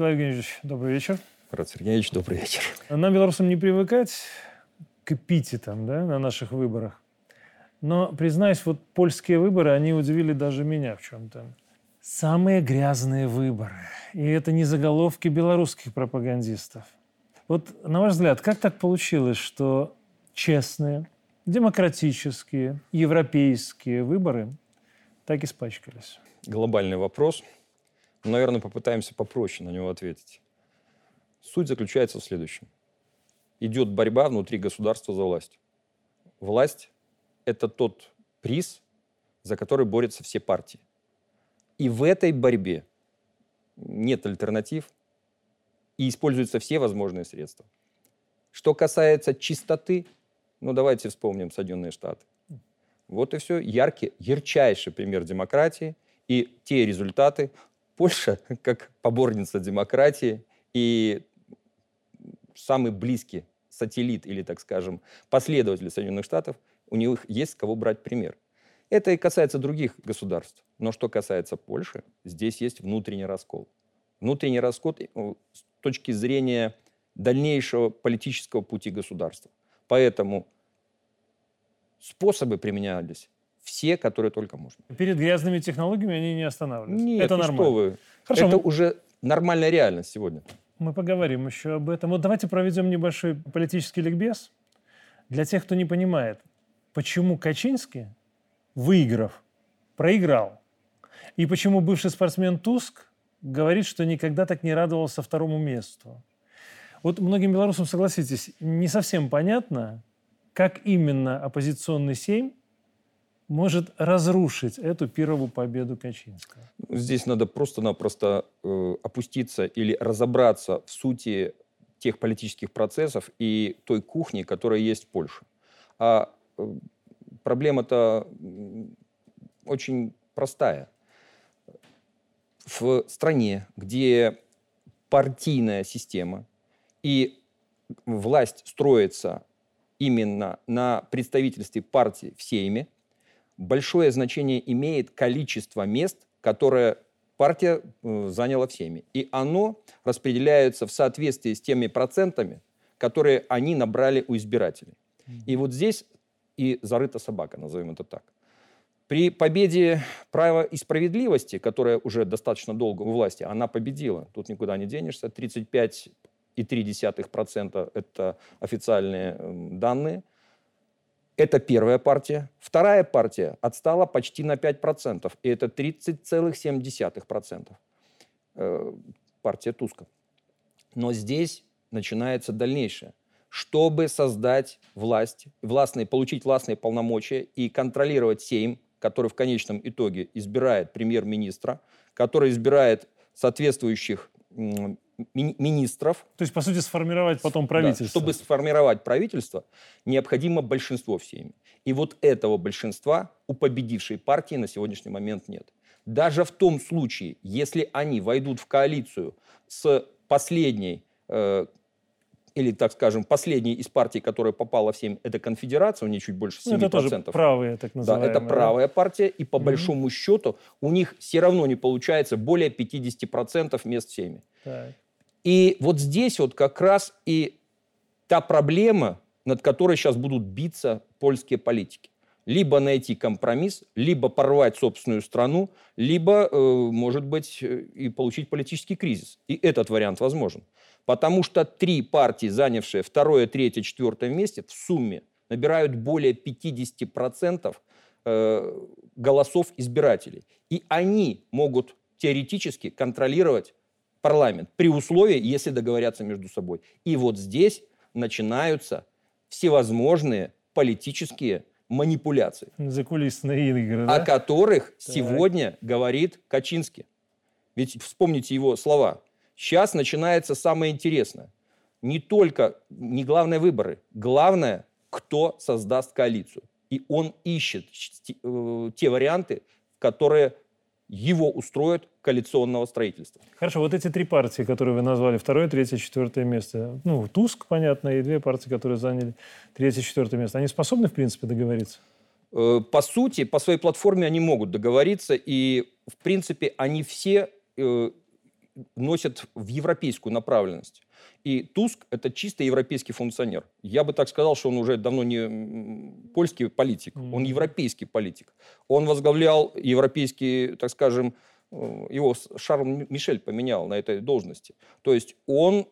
Николай Евгеньевич, добрый вечер. Марат Сергеевич, добрый вечер. Нам, белорусам, не привыкать к эпитетам да, на наших выборах. Но, признаюсь, вот польские выборы, они удивили даже меня в чем-то. Самые грязные выборы. И это не заголовки белорусских пропагандистов. Вот, на ваш взгляд, как так получилось, что честные, демократические, европейские выборы так испачкались? Глобальный вопрос. Наверное, попытаемся попроще на него ответить. Суть заключается в следующем. Идет борьба внутри государства за власть. Власть – это тот приз, за который борются все партии. И в этой борьбе нет альтернатив, и используются все возможные средства. Что касается чистоты, ну давайте вспомним Соединенные Штаты. Вот и все. Яркий, ярчайший пример демократии и те результаты. Польша, как поборница демократии и самый близкий сателлит или, так скажем, последователь Соединенных Штатов, у них есть с кого брать пример. Это и касается других государств. Но что касается Польши, здесь есть внутренний раскол. Внутренний раскол э, с точки зрения дальнейшего политического пути государства. Поэтому способы применялись все, которые только можно. Перед грязными технологиями они не останавливаются. Нет, это ну нормально. что вы. Хорошо, это мы- уже нормальная реальность сегодня. Мы поговорим еще об этом. Вот давайте проведем небольшой политический ликбез для тех, кто не понимает, почему Качинский, выиграв, проиграл. И почему бывший спортсмен Туск говорит, что никогда так не радовался второму месту. Вот многим белорусам, согласитесь, не совсем понятно, как именно оппозиционный семь может разрушить эту первую победу Качинского. Здесь надо просто-напросто э, опуститься или разобраться в сути тех политических процессов и той кухни, которая есть в Польше. А э, проблема-то очень простая. В стране, где партийная система и власть строится именно на представительстве партии в Сейме, большое значение имеет количество мест, которое партия э, заняла в Сейме. И оно распределяется в соответствии с теми процентами, которые они набрали у избирателей. И вот здесь и зарыта собака, назовем это так. При победе права и справедливости, которая уже достаточно долго у власти, она победила. Тут никуда не денешься. 35,3% это официальные м, данные. Это первая партия. Вторая партия отстала почти на 5%, и это 30,7%. Э, партия Туска. Но здесь начинается дальнейшее. Чтобы создать власть, властные, получить властные полномочия и контролировать Сейм, который в конечном итоге избирает премьер-министра, который избирает соответствующих ми- министров, То есть, по сути, сформировать потом да, правительство. чтобы сформировать правительство, необходимо большинство в Сейме. И вот этого большинства у победившей партии на сегодняшний момент нет. Даже в том случае, если они войдут в коалицию с последней, э, или, так скажем, последней из партий, которая попала в Сейм, это конфедерация, у нее чуть больше 7%. Ну, это тоже правые, так Да, называемые. это правая партия, и по Мгм. большому счету у них все равно не получается более 50% мест в Сейме. Так. И вот здесь вот как раз и та проблема, над которой сейчас будут биться польские политики. Либо найти компромисс, либо порвать собственную страну, либо, э, может быть, э, и получить политический кризис. И этот вариант возможен. Потому что три партии, занявшие второе, третье, четвертое месте, в сумме набирают более 50% э, голосов избирателей. И они могут теоретически контролировать парламент при условии, если договорятся между собой. И вот здесь начинаются всевозможные политические манипуляции, Закулисные игры, о да? которых сегодня говорит Качинский. Ведь вспомните его слова. Сейчас начинается самое интересное. Не только, не главное выборы, главное, кто создаст коалицию. И он ищет э, те варианты, которые его устроят коалиционного строительства. Хорошо, вот эти три партии, которые вы назвали, второе, третье, четвертое место. Ну, Туск, понятно, и две партии, которые заняли третье, четвертое место. Они способны, в принципе, договориться? Э, По сути, по своей платформе они могут договориться, и, в принципе, они все э, носят в европейскую направленность. И Туск – это чисто европейский функционер. Я бы так сказал, что он уже давно не польский политик, mm-hmm. он европейский политик. Он возглавлял европейский, так скажем, э, его Шарл Мишель поменял на этой должности. То есть он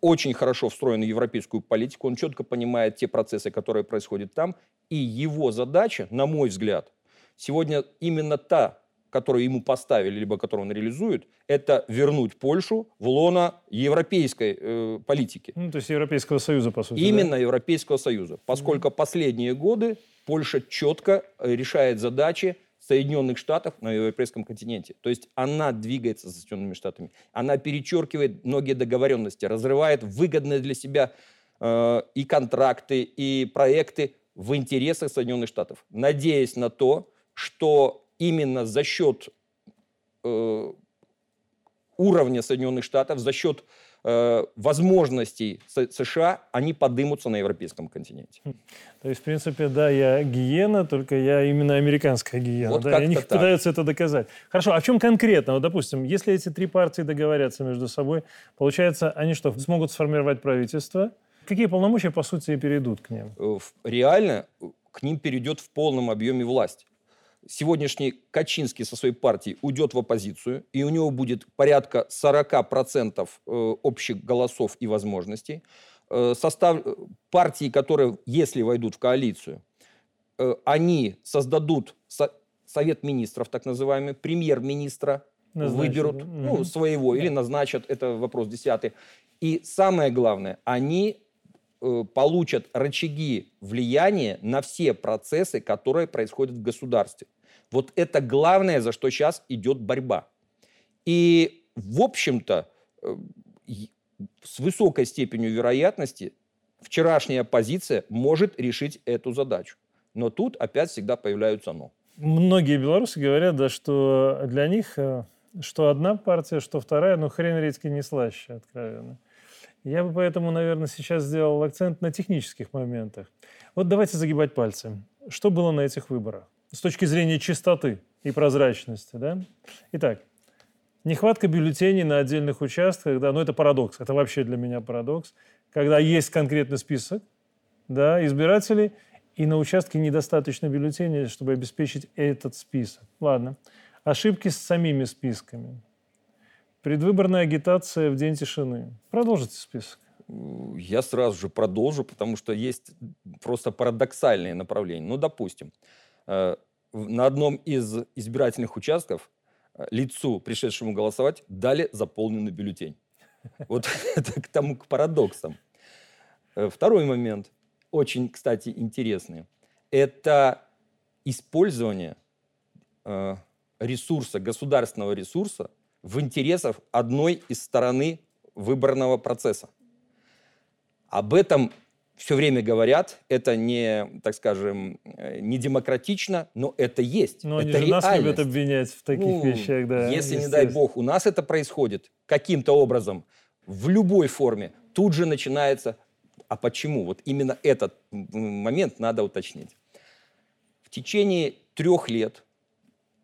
очень хорошо встроен в европейскую политику, он четко понимает те процессы, которые происходят там, и его задача, на мой взгляд, сегодня именно та которую ему поставили, либо которую он реализует, это вернуть Польшу в лоно европейской э, политики. Ну, то есть Европейского Союза, по сути. Именно да? Европейского Союза. Поскольку mm-hmm. последние годы Польша четко э, решает задачи Соединенных Штатов на европейском континенте. То есть она двигается за Соединенными Штатами. Она перечеркивает многие договоренности, разрывает выгодные для себя э, и контракты, и проекты в интересах Соединенных Штатов, надеясь на то, что именно за счет э, уровня Соединенных Штатов, за счет э, возможностей США, они подымутся на европейском континенте. Хм. То есть, в принципе, да, я гиена, только я именно американская гиена. Вот да, они так. пытаются это доказать. Хорошо, а в чем конкретно? Вот, допустим, если эти три партии договорятся между собой, получается, они что, смогут сформировать правительство? Какие полномочия, по сути, перейдут к ним? Э, реально к ним перейдет в полном объеме власть сегодняшний Качинский со своей партией уйдет в оппозицию, и у него будет порядка 40% э, общих голосов и возможностей. Э, состав э, партии, которые, если войдут в коалицию, они создадут совет министров, так называемый, премьер-министра выберут ну, своего или назначат, это вопрос десятый. И самое главное, они получат рычаги влияния на все процессы, которые происходят в государстве. Вот это главное, за что сейчас идет борьба. И, в общем-то, э, с высокой степенью вероятности вчерашняя оппозиция может решить эту задачу. Но тут опять всегда появляются «но». Многие белорусы говорят, да, что для них э, что одна партия, что вторая, но хрен редьки не слаще, откровенно. Я бы поэтому, наверное, сейчас сделал акцент на технических моментах. Вот давайте загибать пальцы. Что было на этих выборах? с точки зрения чистоты и прозрачности. Да? Итак, нехватка бюллетеней на отдельных участках, да, ну это парадокс, это вообще для меня парадокс, когда есть конкретный список да, избирателей, и на участке недостаточно бюллетеней, чтобы обеспечить этот список. Ладно. Ошибки с самими списками. Предвыборная агитация в день тишины. Продолжите список. Я сразу же продолжу, потому что есть просто парадоксальные направления. Ну, допустим, Э, на одном из избирательных участков э, лицу, пришедшему голосовать, дали заполненный бюллетень. Вот это к тому, к парадоксам. Э, второй момент, очень, кстати, интересный. Это использование ресурса, государственного ресурса в интересах одной из стороны выборного процесса. Об этом все время говорят, это не, так скажем, э, не демократично, но это есть. Но это они же нас любят обвинять в таких ну, вещах, да. Если, не дай бог, у нас это происходит каким-то образом, в любой форме, тут же начинается, а почему? Вот именно этот момент надо уточнить. В течение трех лет,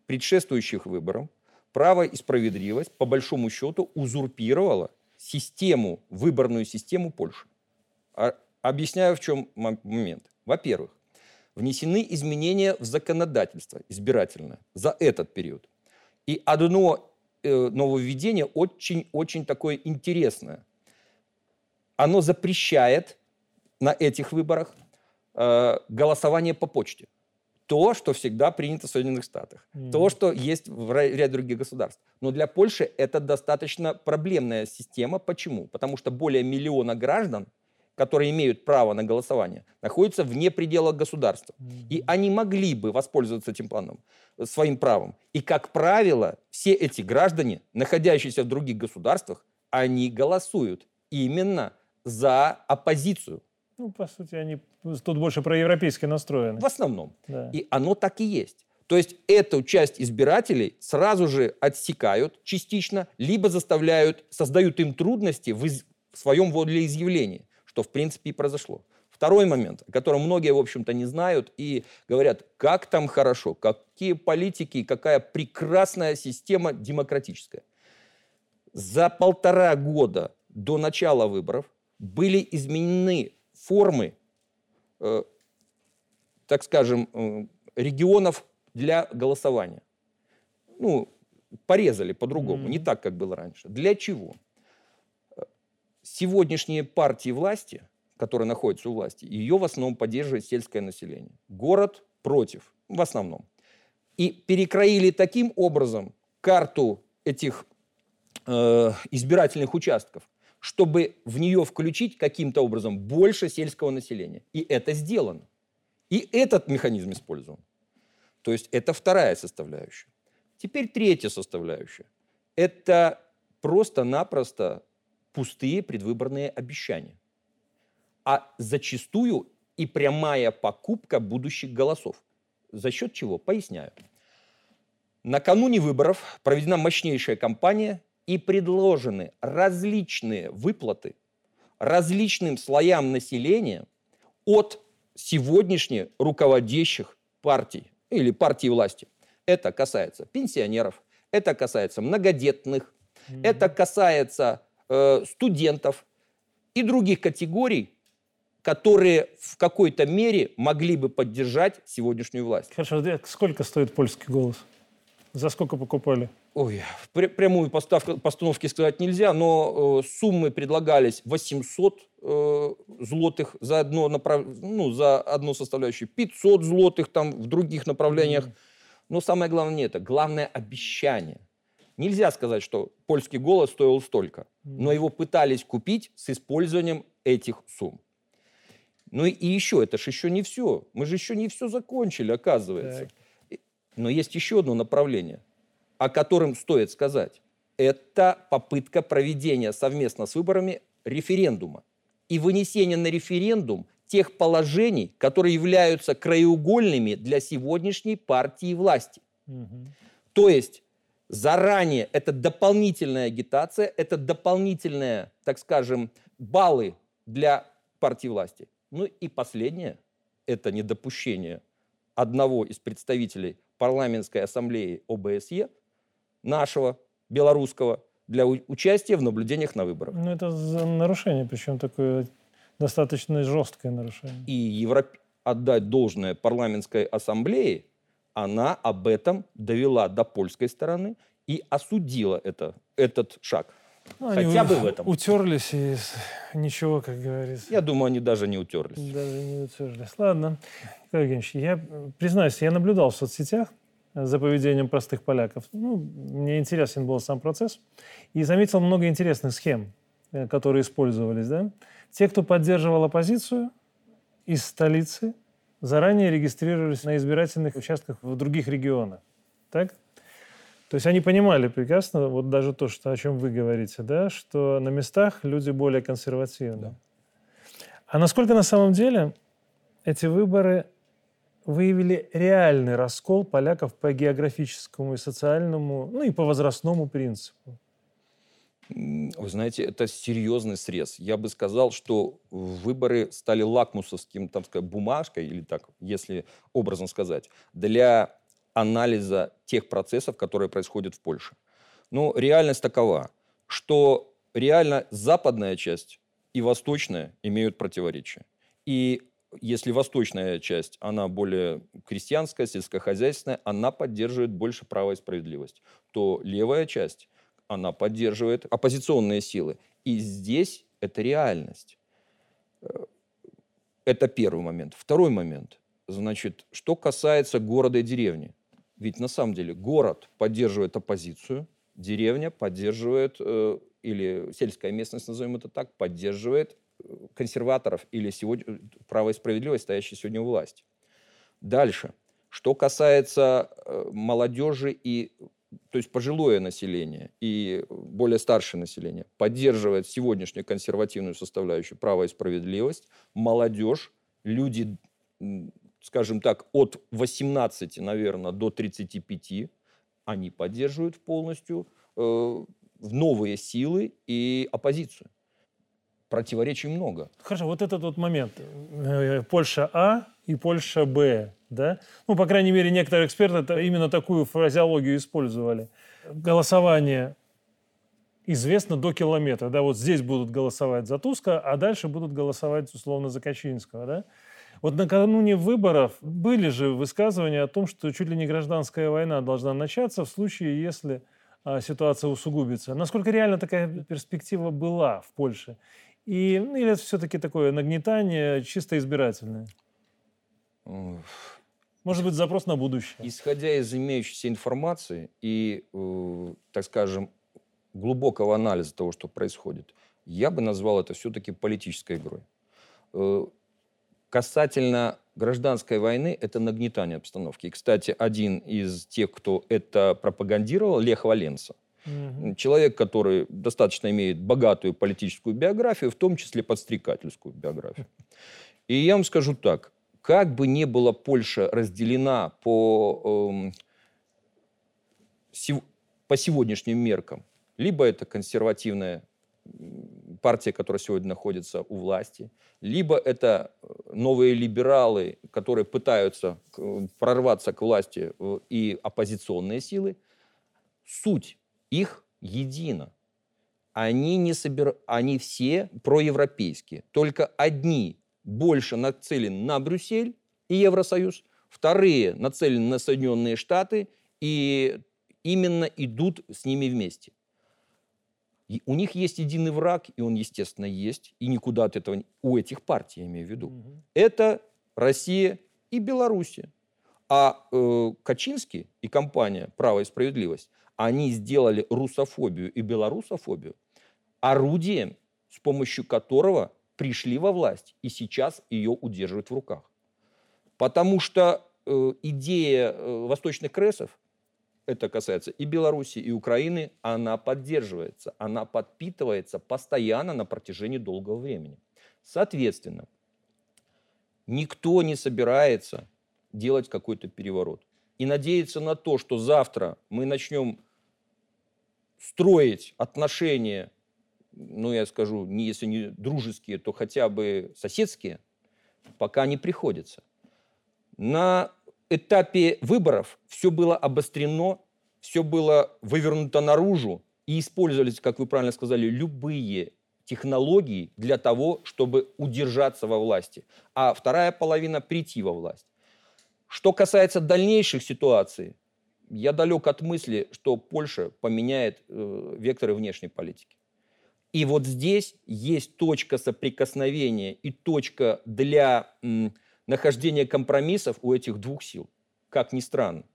предшествующих выборам, право и справедливость, по большому счету, узурпировала систему, выборную систему Польши. А Объясняю, в чем момент. Во-первых, внесены изменения в законодательство избирательное за этот период. И одно э, нововведение очень-очень такое интересное. Оно запрещает на этих выборах э, голосование по почте. То, что всегда принято в Соединенных Штатах. Mm. То, что есть в ряде других государств. Но для Польши это достаточно проблемная система. Почему? Потому что более миллиона граждан – которые имеют право на голосование, находятся вне пределов государства. И они могли бы воспользоваться этим планом, своим правом. И, как правило, все эти граждане, находящиеся в других государствах, они голосуют именно за оппозицию. Ну, по сути, они тут больше проевропейски настроены. В основном. Да. И оно так и есть. То есть эту часть избирателей сразу же отсекают частично, либо заставляют, создают им трудности в, из, в своем волеизъявлении что в принципе и произошло. Второй момент, о котором многие, в общем-то, не знают и говорят, как там хорошо, какие политики, какая прекрасная система демократическая. За полтора года до начала выборов были изменены формы, э, так скажем, э, регионов для голосования. Ну, порезали по-другому, mm-hmm. не так, как было раньше. Для чего? Сегодняшние партии власти, которые находятся у власти, ее в основном поддерживает сельское население. Город против, в основном. И перекроили таким образом карту этих э, избирательных участков, чтобы в нее включить каким-то образом больше сельского населения. И это сделано. И этот механизм использован. То есть это вторая составляющая. Теперь третья составляющая. Это просто-напросто пустые предвыборные обещания. А зачастую и прямая покупка будущих голосов. За счет чего? Поясняю. Накануне выборов проведена мощнейшая кампания и предложены различные выплаты различным слоям населения от сегодняшних руководящих партий или партий власти. Это касается пенсионеров, это касается многодетных, mm-hmm. это касается э, студентов и других категорий, которые в какой-то мере могли бы поддержать сегодняшнюю власть. Хорошо, сколько стоит польский голос? За сколько покупали? Ой, пр- прямую поставку, постановки сказать нельзя, но э, суммы предлагались 800 э, злотых за одно, направ... ну, за одну составляющую, 500 злотых там в других направлениях. Но самое главное не это, главное обещание. Нельзя сказать, что польский голос стоил столько, но его пытались купить с использованием этих сумм. Ну и еще, это же еще не все. Мы же еще не все закончили, оказывается. Так. Но есть еще одно направление, о котором стоит сказать. Это попытка проведения совместно с выборами референдума и вынесения на референдум тех положений, которые являются краеугольными для сегодняшней партии власти. Угу. То есть заранее это дополнительная агитация, это дополнительные, так скажем, баллы для партии власти. Ну и последнее – это недопущение одного из представителей парламентской ассамблеи ОБСЕ, нашего, белорусского, для участия в наблюдениях на выборах. Ну, это за нарушение, причем такое достаточно жесткое нарушение. И Европ... отдать должное парламентской ассамблее, она об этом довела до польской стороны и осудила это, этот шаг. Ну, Хотя бы в этом. Утерлись и ничего, как говорится. Я думаю, они даже не утерлись. Даже не утерлись. Ладно. Евгеньевич, я признаюсь, я наблюдал в соцсетях за поведением простых поляков. Ну, мне интересен был сам процесс. И заметил много интересных схем, э, которые использовались. Да? Те, кто поддерживал оппозицию из столицы, заранее регистрировались на избирательных участках в других регионах. Так? То есть они понимали прекрасно, вот даже то, что, о чем вы говорите, да, что на местах люди более консервативны. Да. А насколько на самом деле эти выборы выявили реальный раскол поляков по географическому и социальному, ну и по возрастному принципу? Вы знаете, это серьезный срез. Я бы сказал, что выборы стали лакмусовским, там сказать, бумажкой, или так, если образно сказать, для анализа тех процессов, которые происходят в Польше. Но ну, реальность такова, что реально западная часть и восточная имеют противоречия. И если восточная часть, она более крестьянская, сельскохозяйственная, она поддерживает больше право и справедливость, то левая часть, она поддерживает оппозиционные силы. И здесь это реальность. Э, это первый момент. Второй момент. Значит, что касается города и деревни. Ведь на самом деле город поддерживает оппозицию, деревня поддерживает, э, или сельская местность, назовем это так, поддерживает консерваторов или сегодня, право и справедливость, стоящие сегодня у власти. Дальше. Что касается э, молодежи и то есть пожилое население и более старшее население поддерживает сегодняшнюю консервативную составляющую право и справедливость, молодежь, люди скажем так, от 18, наверное, до 35, они поддерживают полностью э, новые силы и оппозицию. Противоречий много. Хорошо, вот этот вот момент. Э, Польша А и Польша Б, да? Ну, по крайней мере, некоторые эксперты именно такую фразеологию использовали. Голосование известно до километра. Да, вот здесь будут голосовать за Туска, а дальше будут голосовать, условно, за Качинского. Да? Вот накануне выборов были же высказывания о том, что чуть ли не гражданская война должна начаться в случае, если а, ситуация усугубится. Насколько реально такая перспектива была в Польше? И, ну, или это все-таки такое нагнетание чисто избирательное? Может быть, запрос на будущее? Исходя из имеющейся информации и, э, так скажем, глубокого анализа того, что происходит, я бы назвал это все-таки политической игрой. Э, касательно гражданской войны, это нагнетание обстановки. И, кстати, один из тех, кто это пропагандировал, Лех Валенса, угу. человек, который достаточно имеет богатую политическую биографию, в том числе подстрекательскую биографию. И я вам скажу так, как бы ни была Польша разделена по, э, по сегодняшним меркам, либо это консервативная партия, которая сегодня находится у власти, либо это э, новые либералы, которые пытаются прорваться к власти и оппозиционные силы, суть их едина. Они, не собир... Они все проевропейские. Только одни больше нацелен на Брюссель и Евросоюз, вторые нацелены на Соединенные Штаты и именно идут с ними вместе. И у них есть единый враг, и он, естественно, есть, и никуда от этого... У этих партий, я имею в виду. Угу. Это Россия и Белоруссия. А э, Качинский и компания «Право и справедливость», они сделали русофобию и белорусофобию орудием, с помощью которого пришли во власть и сейчас ее удерживают в руках. Потому что э, идея э, восточных кресов, это касается и Беларуси, и Украины, она поддерживается, она подпитывается постоянно на протяжении долгого времени. Соответственно, никто не собирается делать какой-то переворот. И надеяться на то, что завтра мы начнем строить отношения ну, я скажу, не, если не дружеские, то хотя бы соседские, пока не приходится. На этапе выборов все было обострено, все было вывернуто наружу, и использовались, как вы правильно сказали, любые технологии для того, чтобы удержаться во власти, а вторая половина прийти во власть. Что касается дальнейших ситуаций, я далек от мысли, что Польша поменяет э, векторы внешней политики. И вот здесь есть точка соприкосновения и точка для м, нахождения компромиссов у этих двух сил, как ни странно.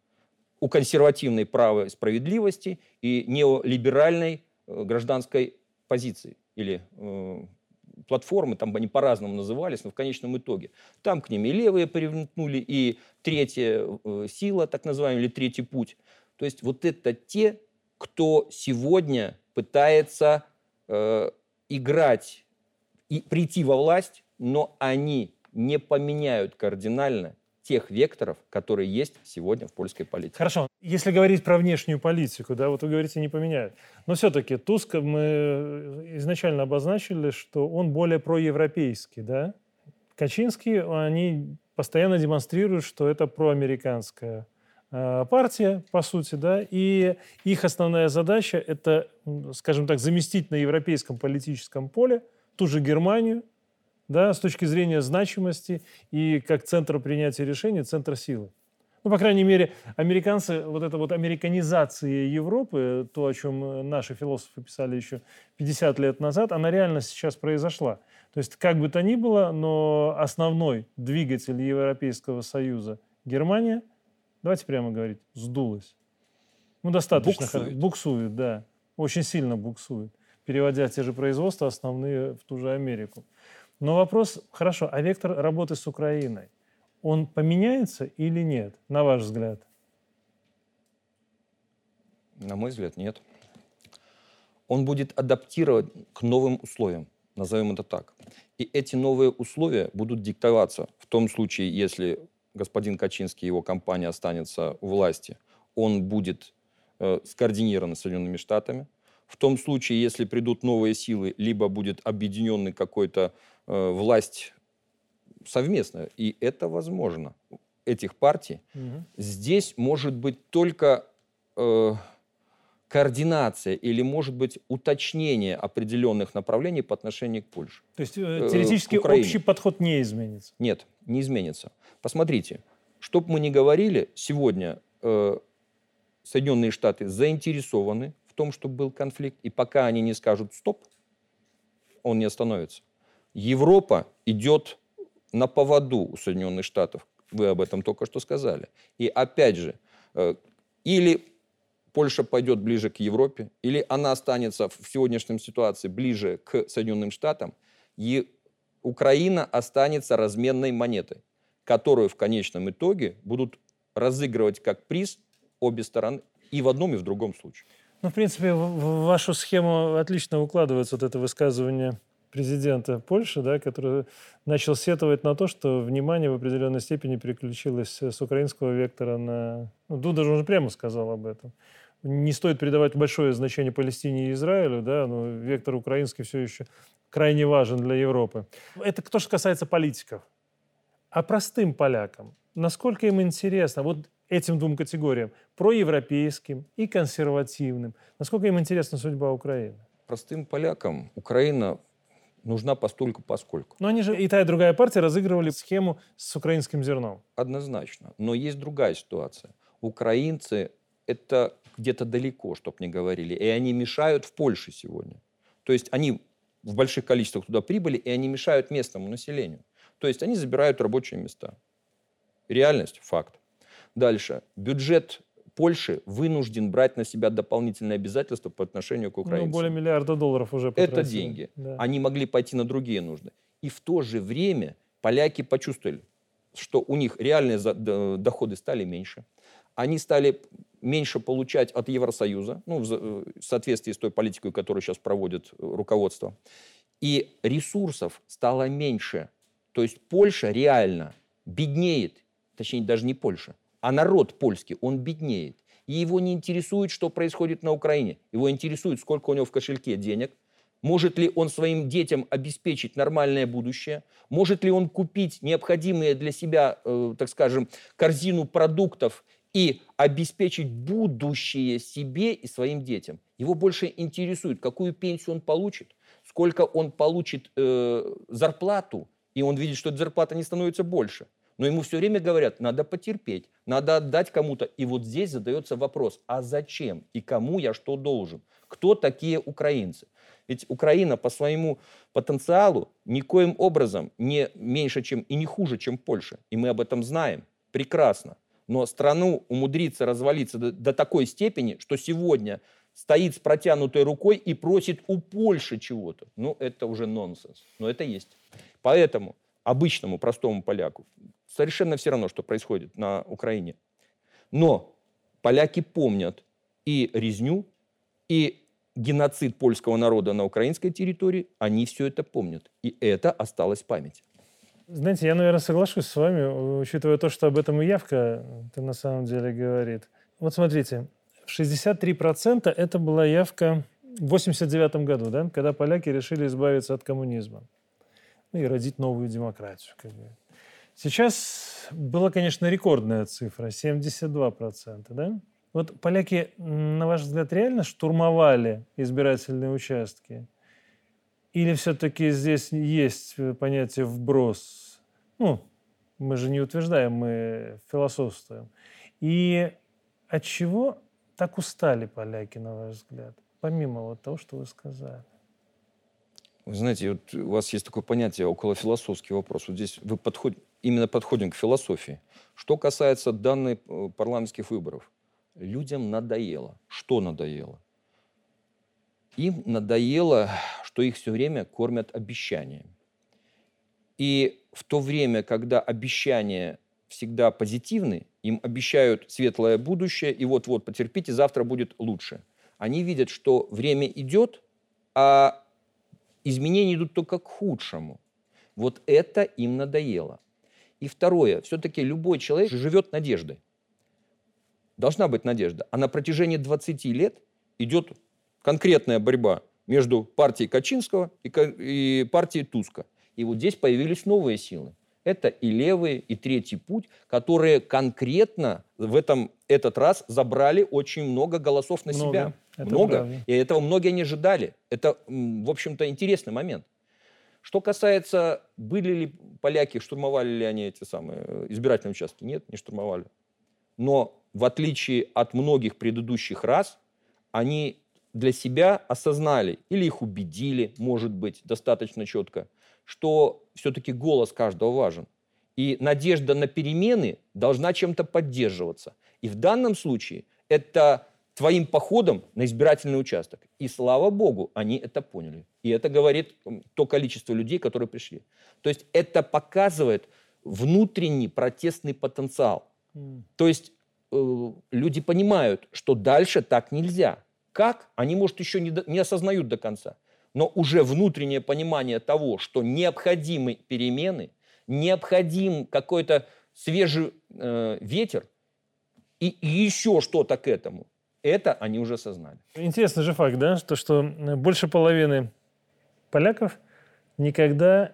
У консервативной правой справедливости и неолиберальной э, гражданской позиции или э, платформы, там они по-разному назывались, но в конечном итоге. Там к ним и левые привыкнули, и третья э, сила, так называемая, или третий путь. То есть вот это те, кто сегодня пытается э, играть и прийти во власть, но они не поменяют кардинально тех векторов, которые есть сегодня в польской политике. Хорошо. Если говорить про внешнюю политику, да, вот вы говорите, не поменяют. Но все-таки Туск мы изначально обозначили, что он более проевропейский, да? Качинский, они постоянно демонстрируют, что это проамериканская Э, партия, по сути, да, и их основная задача – это, скажем так, заместить на европейском политическом поле ту же Германию, да, с точки зрения значимости и как центр принятия решений, центр силы. Ну, по крайней мере, американцы, вот эта вот американизация Европы, то, о чем наши философы писали еще 50 лет назад, она реально сейчас произошла. То есть, как бы то ни было, но основной двигатель Европейского Союза – Германия – давайте прямо говорить, сдулась. Ну, достаточно. Буксует. Буксует, да. Очень сильно буксует, переводя те же производства основные в ту же Америку. Но вопрос, хорошо, а вектор работы с Украиной, он поменяется или нет, на ваш взгляд? На мой взгляд, нет. Он будет адаптировать к новым условиям, назовем это так. И эти новые условия будут диктоваться в том случае, если господин Качинский и его компания останется у власти, он будет э, скоординирован с Соединенными Штатами. В том случае, если придут новые силы, либо будет объединенный какой-то власть совместная, и это возможно, этих партий, угу. здесь может быть только э, координация или, может быть, уточнение определенных направлений по отношению к Польше. То есть э, теоретически общий подход не изменится? Нет, не изменится. Посмотрите, что бы мы ни говорили, сегодня э, Соединенные Штаты заинтересованы в том, чтобы был конфликт, и пока они не скажут «стоп», он не остановится. Европа идет на поводу у Соединенных Штатов. Вы об этом только что сказали. И опять же, э, или Польша пойдет ближе к Европе, или она останется в сегодняшнем ситуации ближе к Соединенным Штатам, и Украина останется разменной монетой, которую в конечном итоге будут разыгрывать как приз обе стороны и в одном, и в другом случае. Ну, в принципе, в вашу схему отлично укладывается вот это высказывание президента Польши, да, который начал сетовать на то, что внимание в определенной степени переключилось с украинского вектора на... Ну, Дуда же уже прямо сказал об этом. Не стоит придавать большое значение Палестине и Израилю, да, но вектор украинский все еще крайне важен для Европы. Это кто же касается политиков. А простым полякам, насколько им интересно, вот этим двум категориям, проевропейским и консервативным, насколько им интересна судьба Украины? Простым полякам Украина нужна постольку поскольку. Но они же и та, и другая партия разыгрывали схему с украинским зерном. Однозначно. Но есть другая ситуация. Украинцы – это где-то далеко, чтобы не говорили, и они мешают в Польше сегодня. То есть они в больших количествах туда прибыли, и они мешают местному населению. То есть они забирают рабочие места. Реальность – факт. Дальше. Бюджет Польши вынужден брать на себя дополнительные обязательства по отношению к украинцам. Ну, более миллиарда долларов уже потратили. Это деньги. Да. Они могли пойти на другие нужды. И в то же время поляки почувствовали, что у них реальные доходы стали меньше. Они стали меньше получать от Евросоюза, ну, в соответствии с той политикой, которую сейчас проводит руководство. И ресурсов стало меньше. То есть Польша реально беднеет, точнее даже не Польша, а народ польский, он беднеет. И его не интересует, что происходит на Украине. Его интересует, сколько у него в кошельке денег, может ли он своим детям обеспечить нормальное будущее? Может ли он купить необходимые для себя, э, так скажем, корзину продуктов и обеспечить будущее себе и своим детям? Его больше интересует, какую пенсию он получит, сколько он получит э, зарплату, и он видит, что эта зарплата не становится больше – но ему все время говорят, надо потерпеть, надо отдать кому-то. И вот здесь задается вопрос, а зачем и кому я что должен? Кто такие украинцы? Ведь Украина по своему потенциалу никоим образом не меньше, чем и не хуже, чем Польша. И мы об этом знаем прекрасно. Но страну умудриться развалиться до, до такой степени, что сегодня стоит с протянутой рукой и просит у Польши чего-то. Ну, это уже нонсенс. Но это есть. Поэтому обычному простому поляку совершенно все равно, что происходит на Украине. Но поляки помнят и резню, и геноцид польского народа на украинской территории, они все это помнят. И это осталось в. Знаете, я, наверное, соглашусь с вами, учитывая то, что об этом и явка это на самом деле говорит. Вот смотрите, 63% это была явка в 89 году, да, когда поляки решили избавиться от коммунизма ну, и родить новую демократию. Как бы. Сейчас была, конечно, рекордная цифра, 72%, да? Вот поляки, на ваш взгляд, реально штурмовали избирательные участки? Или все-таки здесь есть понятие «вброс»? Ну, мы же не утверждаем, мы философствуем. И от чего так устали поляки, на ваш взгляд? Помимо вот того, что вы сказали. Вы знаете, вот у вас есть такое понятие около философский вопрос. Вот здесь вы подход, именно подходим к философии. Что касается данных э, парламентских выборов, людям надоело. Что надоело? Им надоело, что их все время кормят обещаниями. И в то время, когда обещания всегда позитивны, им обещают светлое будущее, и вот-вот потерпите, завтра будет лучше. Они видят, что время идет, а изменения идут только к худшему. Вот это им надоело. И второе, все-таки любой человек живет надеждой. Должна быть надежда. А на протяжении 20 лет идет конкретная борьба между партией Качинского и партией Туска. И вот здесь появились новые силы. Это и левые, и третий путь, которые конкретно в этом этот раз забрали очень много голосов на Много. себя. Это много. правда. И этого многие не ожидали. Это, в общем-то, интересный момент. Что касается, были ли поляки, штурмовали ли они эти самые э, избирательные участки? Нет, не штурмовали. Но в отличие от многих предыдущих раз, они для себя осознали или их убедили, может быть, достаточно четко, что все-таки голос каждого важен. И надежда на перемены должна чем-то поддерживаться. И в данном случае это твоим походом на избирательный участок. И слава богу, они это поняли. И это говорит то количество людей, которые пришли. То есть это показывает внутренний протестный потенциал. То есть э, люди понимают, что дальше так нельзя. Как? Они, может, еще не, до- не осознают до конца. Но уже внутреннее понимание того, что необходимы перемены, необходим какой-то свежий э, ветер и, и еще что-то к этому, это они уже осознали. Интересный же факт, да, что, что э, больше половины поляков никогда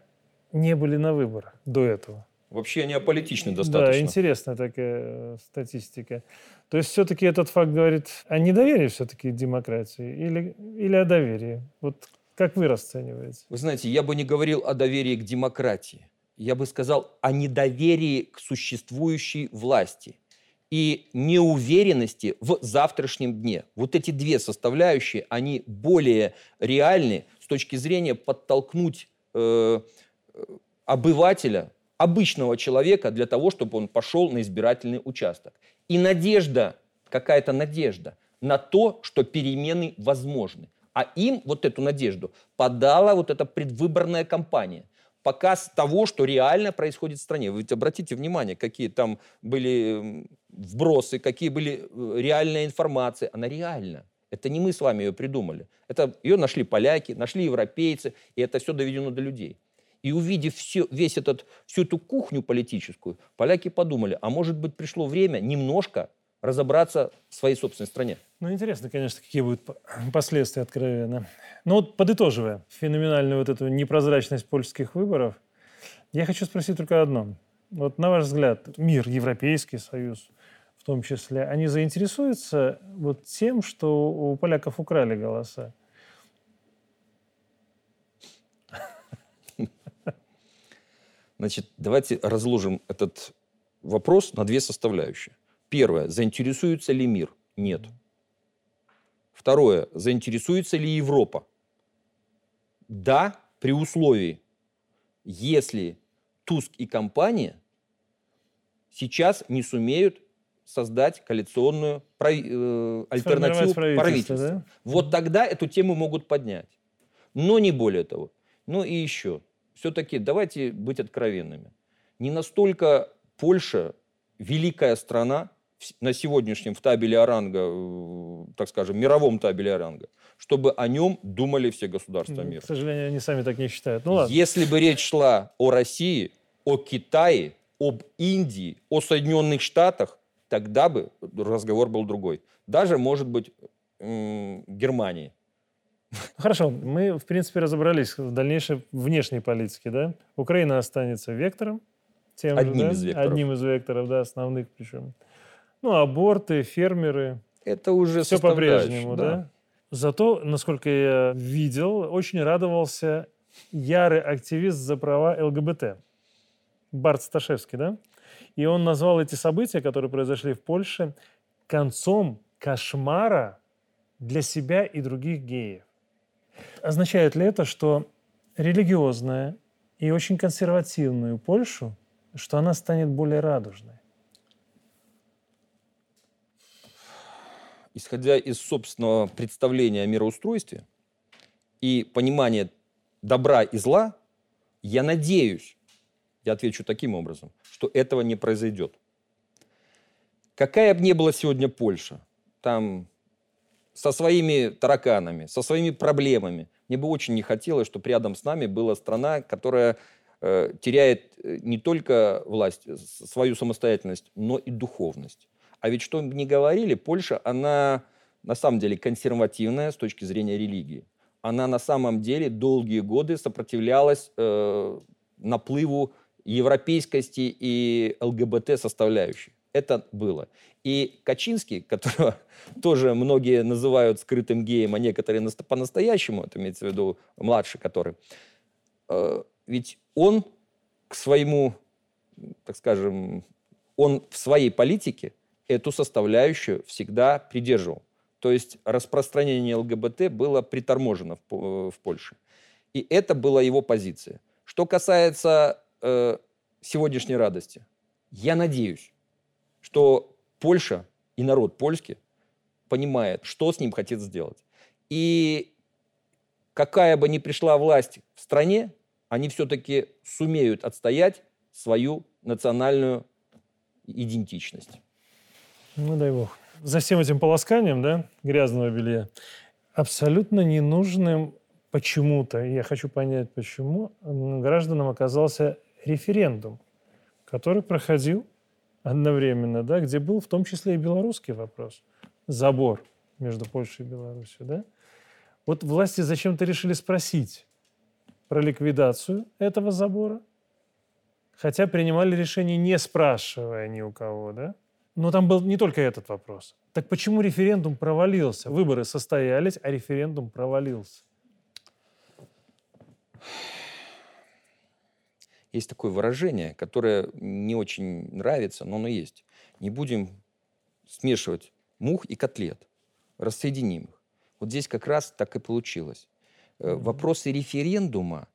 не были на выборах до этого. Вообще они аполитичны Да, достаточно. интересная такая э, статистика. То есть все-таки этот факт говорит о недоверии все-таки демократии или, или о доверии? Вот как вы расцениваете? Вы знаете, я бы не говорил о доверии к демократии. Я бы сказал о недоверии к существующей власти и неуверенности в завтрашнем дне. Вот эти две составляющие, они более реальны с точки зрения подтолкнуть э, э, обывателя, обычного человека для того, чтобы он пошел на избирательный участок. И надежда, какая-то надежда на то, что перемены возможны. А им вот эту надежду подала вот эта предвыборная кампания. Показ того, что реально происходит в стране. Вы ведь обратите внимание, какие там были вбросы, какие были э, реальная информация. Она реальна. Это не мы с вами ее придумали. Это ее нашли поляки, нашли европейцы, и это все доведено до людей. И увидев все, весь этот, всю эту кухню политическую, поляки подумали, а может быть пришло время немножко разобраться в своей собственной стране. Ну, интересно, конечно, какие будут по- последствия откровенно. Ну, вот подытоживая феноменальную вот эту непрозрачность польских выборов, я хочу спросить только одно. Вот на ваш взгляд, мир, Европейский Союз в том числе, они заинтересуются вот тем, что у поляков украли голоса? Значит, давайте разложим этот вопрос на две составляющие. Первое. Заинтересуется ли мир? Нет. Второе. Заинтересуется ли Европа? Да, при условии, если Туск и компания сейчас не сумеют создать коалиционную прави- э, альтернативу правительству. да? Вот тогда эту тему могут поднять. Но не более того. Ну и еще. Все-таки давайте быть откровенными. Не настолько Польша великая страна на сегодняшнем в табеле Оранга, э, так скажем, мировом табеле Оранга, чтобы о нем думали все государства мира. К сожалению, они сами так не считают. Ну ладно. Если бы речь шла о России, о Китае, об Индии, о Соединенных Штатах, тогда бы разговор был другой. Даже, может быть, Германии. Хорошо, мы, в принципе, разобрались в дальнейшей внешней политике, да? Украина останется вектором. Тем Одним же, да? из векторов. Одним из векторов, да, основных причем. Ну, аборты, фермеры, Это уже все по-прежнему, да. Зато, насколько я видел, очень радовался ярый активист за права ЛГБТ, Барт Сташевский, да? И он назвал эти события, которые произошли в Польше, концом кошмара для себя и других геев. Означает ли это, что религиозная и очень консервативную Польшу, что она станет более радужной? Исходя из собственного представления о мироустройстве и понимания добра и зла, я надеюсь, я отвечу таким образом, что этого не произойдет. Какая бы ни была сегодня Польша, там со своими тараканами, со своими проблемами, мне бы очень не хотелось, чтобы рядом с нами была страна, которая э, теряет э, не только власть, свою самостоятельность, но и духовность. А ведь что ни говорили, Польша, она на самом деле консервативная с точки зрения религии. Она на самом деле долгие годы сопротивлялась э, наплыву европейскости и ЛГБТ составляющей. Это было. И Качинский, которого тоже многие называют скрытым геем, а некоторые по-настоящему, это имеется в виду младший который, э, ведь он к своему, так скажем, он в своей политике эту составляющую всегда придерживал. То есть распространение ЛГБТ было приторможено в, э, в Польше. И это была его позиция. Что касается э, сегодняшней радости, я надеюсь, что Польша и народ польский понимает, что с ним хотят сделать. И какая бы ни пришла власть в стране, они все-таки сумеют отстоять свою национальную идентичность. Ну, дай бог. За всем этим полосканием, да, грязного белья, абсолютно ненужным почему-то, я хочу понять почему, гражданам оказался референдум, который проходил одновременно, да, где был в том числе и белорусский вопрос. Забор между Польшей и Беларусью, да? Вот власти зачем-то решили спросить про ликвидацию этого забора, хотя принимали решение не спрашивая ни у кого, да? Но там был не только этот вопрос. Так почему референдум провалился? Выборы состоялись, а референдум провалился. Есть такое выражение, которое не очень нравится, но оно есть. Не будем смешивать мух и котлет, рассоединим их. Вот здесь как раз так и получилось. Mm-hmm. Вопросы референдума,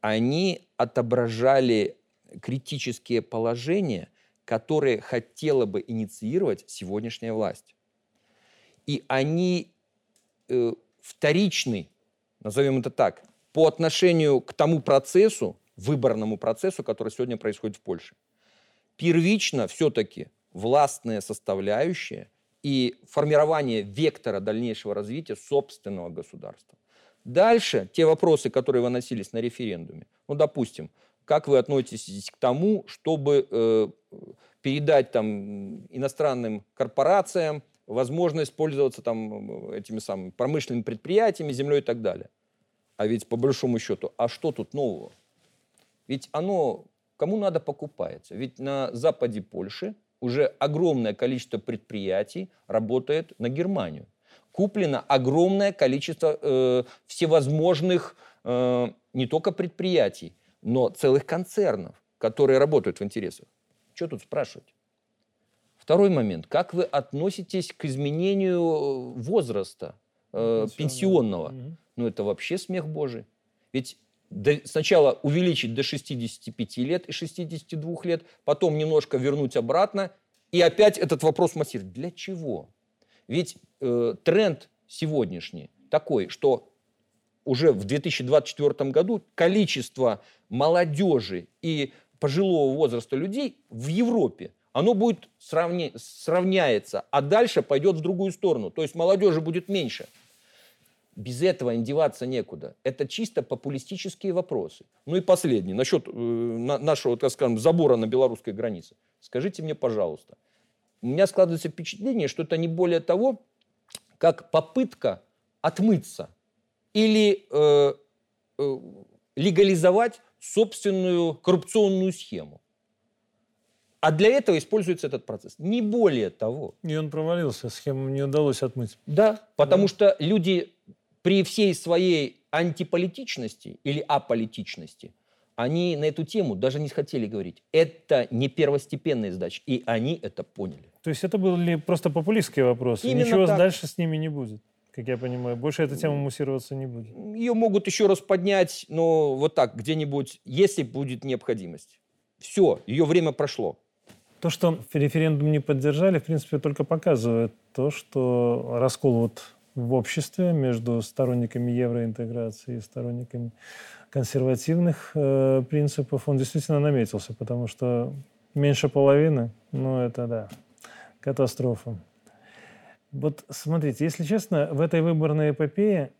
они отображали критические положения, которые хотела бы инициировать сегодняшняя власть. И они э, вторичны, назовем это так, по отношению к тому процессу, выборному процессу, который сегодня происходит в Польше. Первично все-таки властная составляющая и формирование вектора дальнейшего развития собственного государства. Дальше те вопросы, которые выносились на референдуме. Ну, допустим, как вы относитесь к тому, чтобы э, передать там иностранным корпорациям возможность пользоваться там этими самыми промышленными предприятиями, землей и так далее? А ведь по большому счету, а что тут нового? Ведь оно кому надо покупается. Ведь на западе Польши уже огромное количество предприятий работает на Германию. Куплено огромное количество э, всевозможных э, не только предприятий, но целых концернов, которые работают в интересах. Что тут спрашивать? Второй момент. Как вы относитесь к изменению э, возраста э, пенсионного? Угу. Ну, это вообще смех божий. Ведь до, сначала увеличить до 65 лет и 62 лет, потом немножко вернуть обратно, и опять этот вопрос массировать. Для чего? Ведь э, тренд сегодняшний такой, что уже в 2024 году количество молодежи и пожилого возраста людей в Европе, оно будет сравня... сравняется, а дальше пойдет в другую сторону. То есть молодежи будет меньше. Без этого им деваться некуда. Это чисто популистические вопросы. Ну и последний, насчет э, на, нашего, так скажем, забора на белорусской границе. Скажите мне, пожалуйста, у меня складывается впечатление, что это не более того, как попытка отмыться или э, э, легализовать собственную коррупционную схему. А для этого используется этот процесс. Не более того. И он провалился, схему не удалось отмыть. Да, потому да. что люди при всей своей антиполитичности или аполитичности, они на эту тему даже не хотели говорить. Это не первостепенная задача, и они это поняли. То есть это были просто популистские вопросы? Именно Ничего так. дальше с ними не будет? Как я понимаю. Больше эта тема муссироваться не будет. Ее могут еще раз поднять, но вот так, где-нибудь, если будет необходимость. Все, ее время прошло. То, что референдум не поддержали, в принципе, только показывает то, что раскол вот в обществе между сторонниками евроинтеграции и сторонниками консервативных э, принципов, он действительно наметился, потому что меньше половины, ну это да, катастрофа. Вот смотрите, если честно, в этой выборной эпопее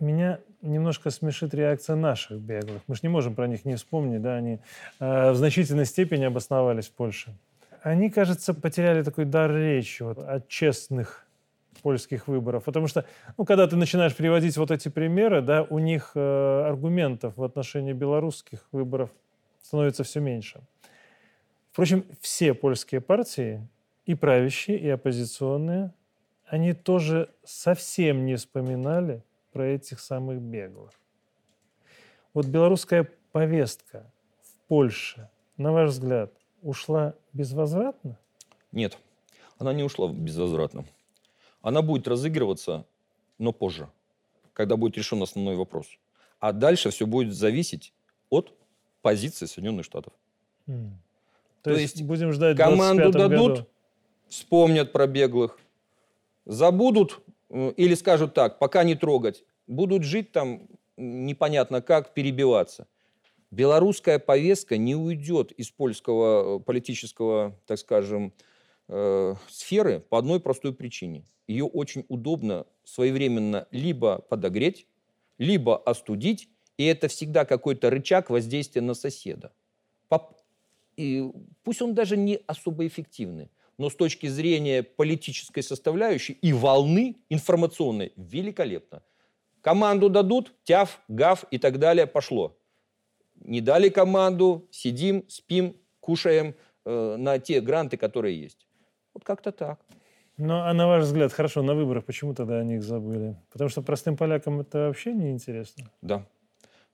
меня немножко смешит реакция наших беглых. Мы же не можем про них не вспомнить, да, они э, в значительной степени обосновались в Польше. Они, кажется, потеряли такой дар речи вот, от честных польских выборов. Потому что, ну, когда ты начинаешь приводить вот эти примеры, да, у них э, аргументов в отношении белорусских выборов становится все меньше. Впрочем, все польские партии, и правящие, и оппозиционные, они тоже совсем не вспоминали про этих самых беглых. Вот белорусская повестка в Польше, на ваш взгляд, ушла безвозвратно? Нет, она не ушла безвозвратно. Она будет разыгрываться, но позже, когда будет решен основной вопрос. А дальше все будет зависеть от позиции Соединенных Штатов. Mm. То, То есть, есть будем ждать команду дадут, году. вспомнят про беглых, забудут э, или скажут так, пока не трогать, будут жить там непонятно как, перебиваться. Белорусская повестка не уйдет из польского э, политического, так скажем, э, сферы по одной простой причине. Ее очень удобно своевременно либо подогреть, либо остудить, и это всегда какой-то рычаг воздействия на соседа. И пусть он даже не особо эффективный, но с точки зрения политической составляющей и волны информационной великолепно. Команду дадут, тяв, гав и так далее, пошло. Не дали команду, сидим, спим, кушаем э, на те гранты, которые есть. Вот как-то так. Ну, а на ваш взгляд, хорошо, на выборах почему тогда о них забыли? Потому что простым полякам это вообще не интересно? Да.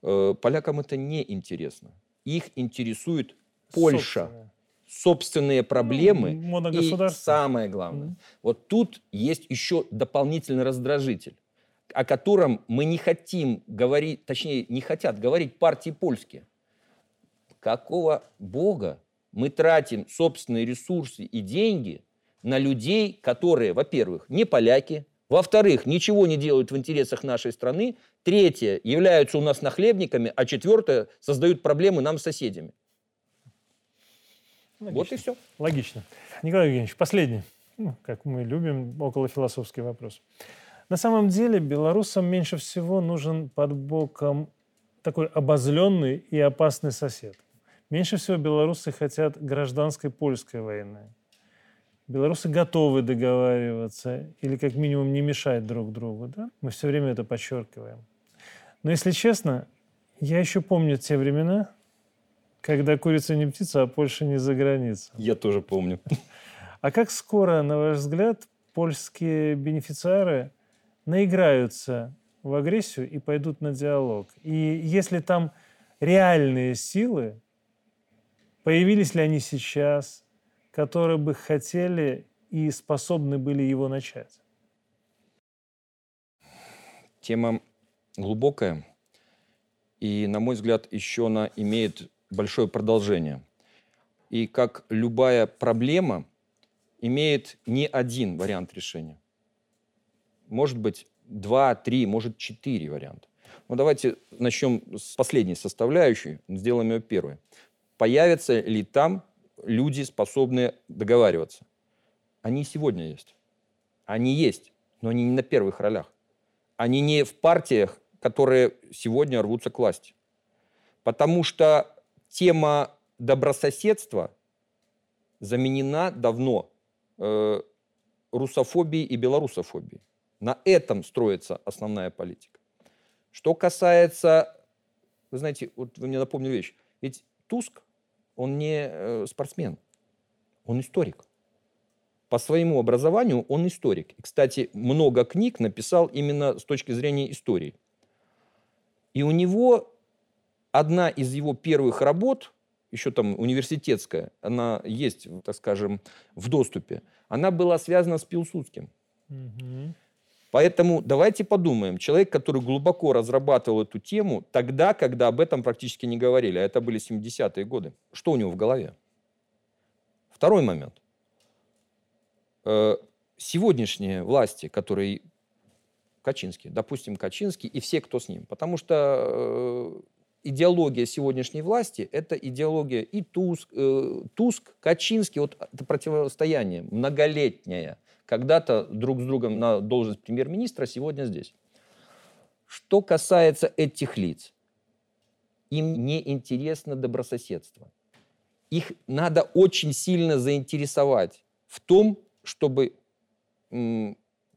Э, полякам это не интересно. Их интересует Польша. Собственные, собственные проблемы. Ну, и самое главное, вот тут есть еще дополнительный раздражитель, о котором мы не хотим говорить, точнее, не хотят говорить партии польские. Какого бога мы тратим собственные ресурсы и деньги на людей, которые, во-первых, не поляки, во-вторых, ничего не делают в интересах нашей страны, третье, являются у нас нахлебниками, а четвертое, создают проблемы нам с соседями. Логично. Вот и все. Логично. Николай Евгеньевич, последний, ну, как мы любим, около философский вопрос. На самом деле белорусам меньше всего нужен под боком такой обозленный и опасный сосед. Меньше всего белорусы хотят гражданской польской войны. Белорусы готовы договариваться или как минимум не мешать друг другу. Да? Мы все время это подчеркиваем. Но если честно, я еще помню те времена, когда курица не птица, а Польша не за границей. Я тоже помню. А как скоро, на ваш взгляд, польские бенефициары наиграются в агрессию и пойдут на диалог? И если там реальные силы, появились ли они сейчас, которые бы хотели и способны были его начать? Тема глубокая. И, на мой взгляд, еще она имеет большое продолжение. И как любая проблема имеет не один вариант решения. Может быть, два, три, может, четыре варианта. Но давайте начнем с последней составляющей, сделаем ее первой. Появятся ли там люди, способные договариваться? Они сегодня есть. Они есть, но они не на первых ролях. Они не в партиях, которые сегодня рвутся к власти. Потому что тема добрососедства заменена давно э, русофобией и белорусофобией. На этом строится основная политика. Что касается, вы знаете, вот вы мне напомнили вещь, ведь Туск, он не э, спортсмен, он историк. По своему образованию он историк. И, кстати, много книг написал именно с точки зрения истории. И у него одна из его первых работ, еще там университетская, она есть, так скажем, в доступе, она была связана с Пилсудским. Угу. Поэтому давайте подумаем. Человек, который глубоко разрабатывал эту тему тогда, когда об этом практически не говорили, а это были 70-е годы, что у него в голове? Второй момент. Э, сегодняшние власти, которые Качинский, допустим, Качинский и все, кто с ним. Потому что э, идеология сегодняшней власти – это идеология и Туск, э, Туск, Качинский, вот это противостояние многолетнее. Когда-то друг с другом на должность премьер-министра, сегодня здесь. Что касается этих лиц, им не интересно добрососедство. Их надо очень сильно заинтересовать в том, чтобы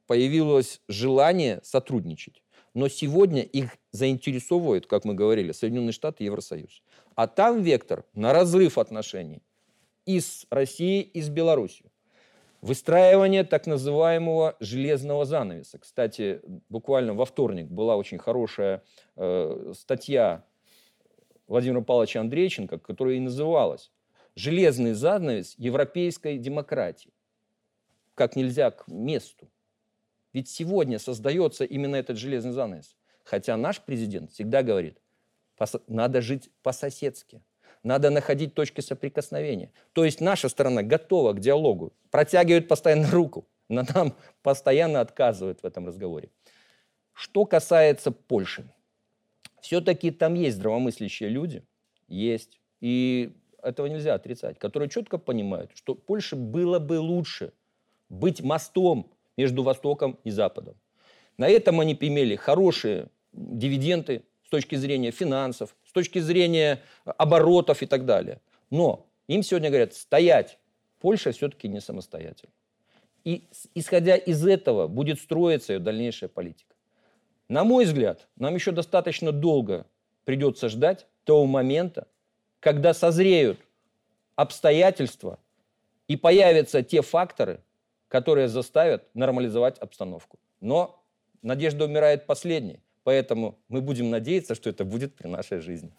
появилось желание сотрудничать. Но сегодня их заинтересовывает, как мы говорили, Соединенные Штаты и Евросоюз. А там вектор на разрыв отношений и с Россией, и с Белоруссией. Выстраивание так называемого железного занавеса. Кстати, буквально во вторник была очень хорошая э, статья Владимира Павловича Андрейченко, которая и называлась «Железный занавес европейской демократии». Как нельзя к месту. Ведь сегодня создается именно этот железный занавес. Хотя наш президент всегда говорит, надо жить по-соседски. Надо находить точки соприкосновения. То есть наша сторона готова к диалогу, протягивает постоянно руку, но нам постоянно отказывают в этом разговоре. Что касается Польши, все-таки там есть здравомыслящие люди, есть, и этого нельзя отрицать, которые четко понимают, что Польше было бы лучше быть мостом между Востоком и Западом. На этом они имели хорошие дивиденды с точки зрения финансов, с точки зрения оборотов и так далее. Но им сегодня говорят, стоять, Польша все-таки не самостоятельна. И исходя из этого будет строиться ее дальнейшая политика. На мой взгляд, нам еще достаточно долго придется ждать того момента, когда созреют обстоятельства и появятся те факторы, которые заставят нормализовать обстановку. Но надежда умирает последней, поэтому мы будем надеяться, что это будет при нашей жизни.